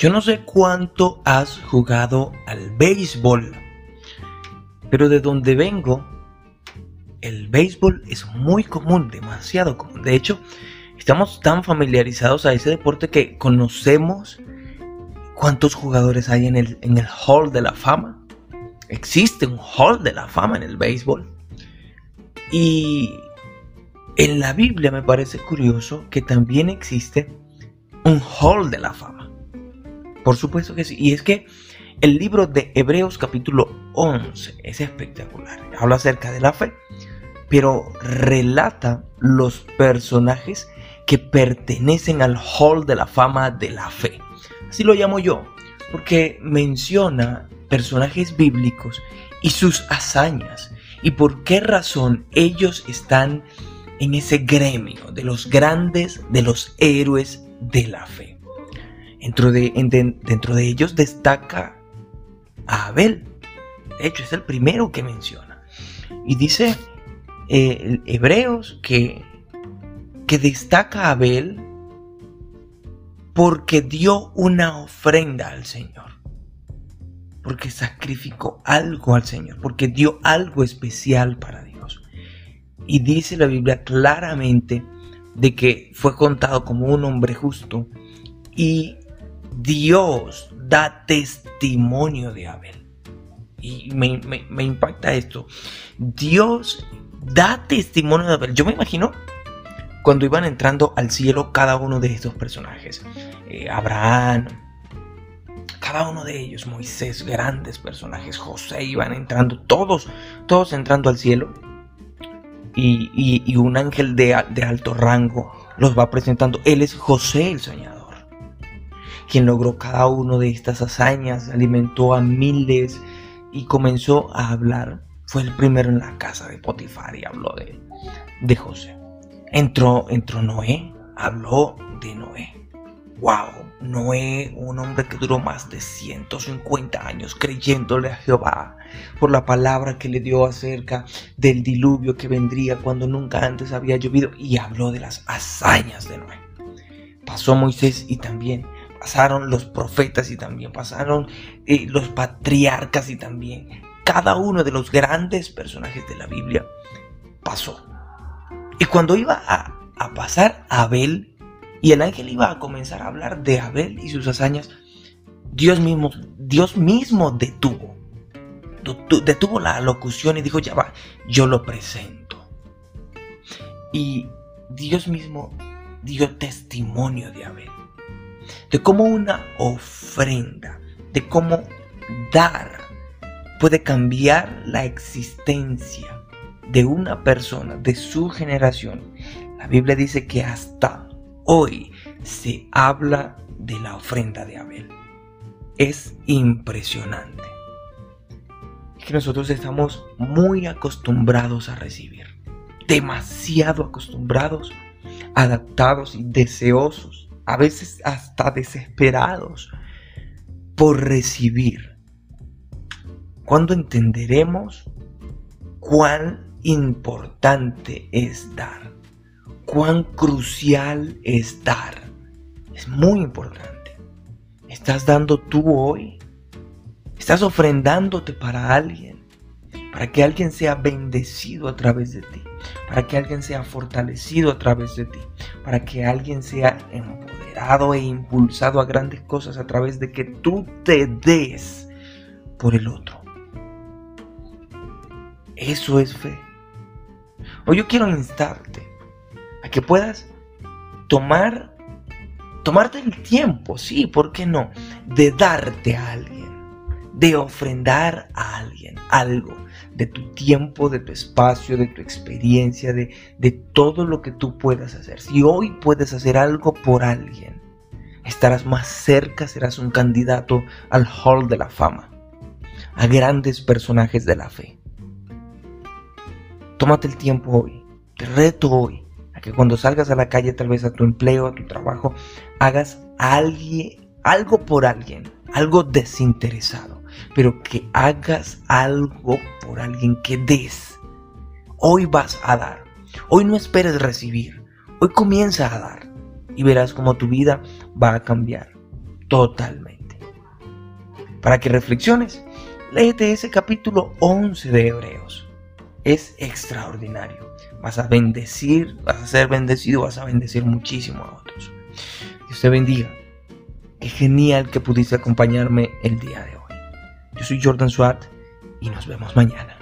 Yo no sé cuánto has jugado al béisbol, pero de donde vengo, el béisbol es muy común, demasiado común. De hecho, estamos tan familiarizados a ese deporte que conocemos cuántos jugadores hay en el, en el Hall de la Fama. Existe un Hall de la Fama en el béisbol. Y en la Biblia me parece curioso que también existe un Hall de la Fama. Por supuesto que sí. Y es que el libro de Hebreos capítulo 11 es espectacular. Habla acerca de la fe, pero relata los personajes que pertenecen al Hall de la Fama de la fe. Así lo llamo yo, porque menciona personajes bíblicos y sus hazañas y por qué razón ellos están en ese gremio de los grandes, de los héroes de la fe. Dentro de, dentro de ellos destaca a Abel. De hecho, es el primero que menciona. Y dice eh, Hebreos que, que destaca a Abel porque dio una ofrenda al Señor. Porque sacrificó algo al Señor. Porque dio algo especial para Dios. Y dice la Biblia claramente de que fue contado como un hombre justo. Y Dios da testimonio de Abel. Y me, impacta esto. Dios da testimonio de Abel. Yo me imagino cuando iban entrando al cielo cada uno de estos personajes. Eh, Abraham, cada uno de ellos, Moisés, grandes personajes, José, iban entrando, todos, todos entrando al cielo. Y, un ángel de, de alto rango los va presentando. Él es José el soñador, quien logró cada uno de estas hazañas, alimentó a miles y comenzó a hablar. Fue el primero en la casa de Potifar y habló de, de José. Entró, entró Noé, habló de Noé. ¡Wow! Noé, un hombre que duró más de 150 años creyéndole a Jehová por la palabra que le dio acerca del diluvio que vendría cuando nunca antes había llovido y habló de las hazañas de Noé. Pasó Moisés y también pasaron los profetas y también pasaron eh, los patriarcas y también cada uno de los grandes personajes de la Biblia pasó. Y cuando iba a, pasar Abel y el ángel iba a comenzar a hablar de Abel y sus hazañas, Dios mismo, Dios mismo detuvo. Detuvo la locución y dijo, ya va, yo lo presento. Y Dios mismo dio testimonio de Abel. De cómo una ofrenda, de cómo dar puede cambiar la existencia de una persona de su generación, la Biblia dice que hasta hoy se habla de la ofrenda de Abel. Es impresionante. que nosotros estamos muy acostumbrados a recibir. Demasiado acostumbrados, adaptados y deseosos, a veces hasta desesperados por recibir. Cuando entenderemos cuán importante es dar, cuán crucial es dar. Es muy importante. ¿Estás dando tú hoy? ¿Estás ofrendándote para alguien? Para que alguien sea bendecido a través de ti. Para que alguien sea fortalecido a través de ti. Para que alguien sea empoderado e impulsado a grandes cosas a través de que tú te des por el otro. Eso es fe. Hoy yo quiero instarte a que puedas tomar, tomarte el tiempo, sí, ¿por qué no? De darte a alguien, de ofrendar a alguien algo, de tu tiempo, de tu espacio, de tu experiencia, de, de todo lo que tú puedas hacer. Si hoy puedes hacer algo por alguien, estarás más cerca, serás un candidato al Hall de la Fama, a grandes personajes de la fe. Tómate el tiempo hoy. Te reto hoy a que cuando salgas a la calle, tal vez a tu empleo, a tu trabajo, hagas alguien, algo por alguien, algo desinteresado, pero que hagas algo por alguien que des. Hoy vas a dar. Hoy no esperes recibir. Hoy comienza a dar y verás cómo tu vida va a cambiar. totalmente. Para que reflexiones, léete ese capítulo 11 de Hebreos. Es extraordinario. Vas a bendecir, vas a ser bendecido, vas a bendecir muchísimo a otros. Dios te bendiga. Qué genial que pudiste acompañarme el día de hoy. Yo soy Jordan Swart y nos vemos mañana.